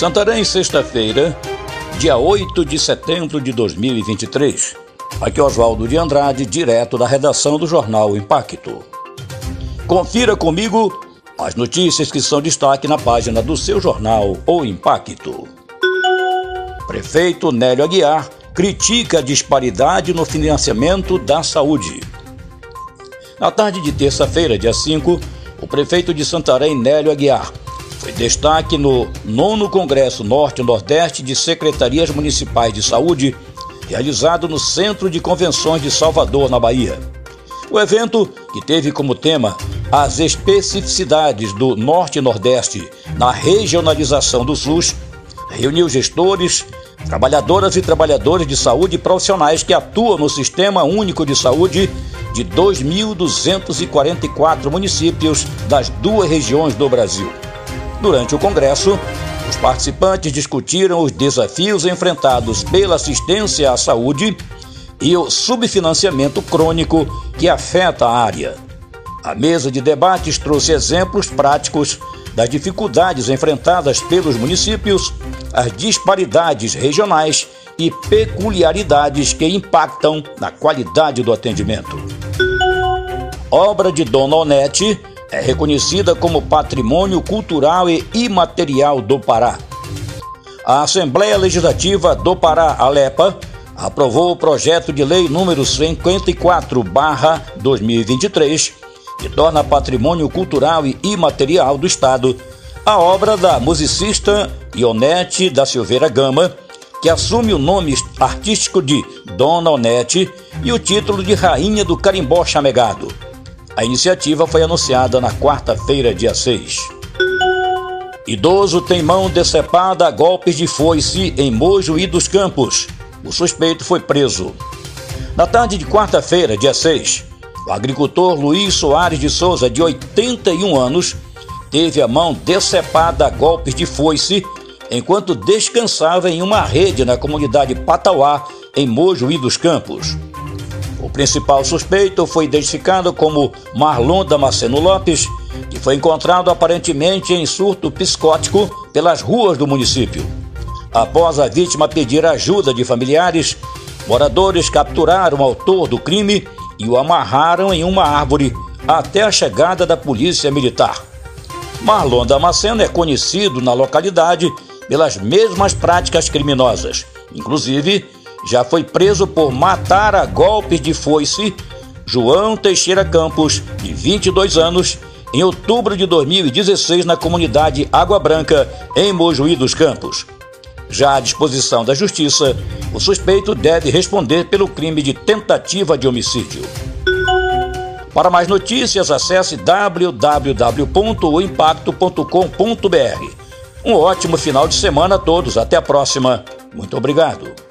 Santarém, sexta-feira, dia 8 de setembro de 2023. Aqui é Oswaldo de Andrade, direto da redação do jornal Impacto. Confira comigo as notícias que são destaque na página do seu jornal O Impacto. Prefeito Nélio Aguiar critica a disparidade no financiamento da saúde. Na tarde de terça-feira, dia 5, o prefeito de Santarém, Nélio Aguiar, foi destaque no nono Congresso Norte-Nordeste de Secretarias Municipais de Saúde, realizado no Centro de Convenções de Salvador, na Bahia. O evento, que teve como tema as especificidades do Norte-Nordeste na regionalização do SUS, reuniu gestores, trabalhadoras e trabalhadores de saúde profissionais que atuam no Sistema Único de Saúde de 2.244 municípios das duas regiões do Brasil. Durante o congresso, os participantes discutiram os desafios enfrentados pela assistência à saúde e o subfinanciamento crônico que afeta a área. A mesa de debates trouxe exemplos práticos das dificuldades enfrentadas pelos municípios, as disparidades regionais e peculiaridades que impactam na qualidade do atendimento. Obra de Dona Onete é reconhecida como Patrimônio Cultural e Imaterial do Pará. A Assembleia Legislativa do Pará, Alepa, aprovou o projeto de lei número 54/2023, que torna patrimônio cultural e imaterial do Estado a obra da musicista Ionete da Silveira Gama, que assume o nome artístico de Dona Onete e o título de Rainha do Carimbó Chamegado. A iniciativa foi anunciada na quarta-feira, dia 6. Idoso tem mão decepada a golpes de foice em Mojuí dos Campos. O suspeito foi preso. Na tarde de quarta-feira, dia 6, o agricultor Luiz Soares de Souza, de 81 anos, teve a mão decepada a golpes de foice enquanto descansava em uma rede na comunidade Patauá, em Mojuí dos Campos. O principal suspeito foi identificado como Marlon Damasceno Lopes, que foi encontrado aparentemente em surto psicótico pelas ruas do município. Após a vítima pedir ajuda de familiares, moradores capturaram o autor do crime e o amarraram em uma árvore até a chegada da polícia militar. Marlon Damasceno é conhecido na localidade pelas mesmas práticas criminosas, inclusive já foi preso por matar a golpes de foice João Teixeira Campos, de 22 anos, em outubro de 2016 na comunidade Água Branca, em Mojuí dos Campos. Já à disposição da Justiça, o suspeito deve responder pelo crime de tentativa de homicídio. Para mais notícias, acesse www.oimpacto.com.br. Um ótimo final de semana a todos. Até a próxima. Muito obrigado.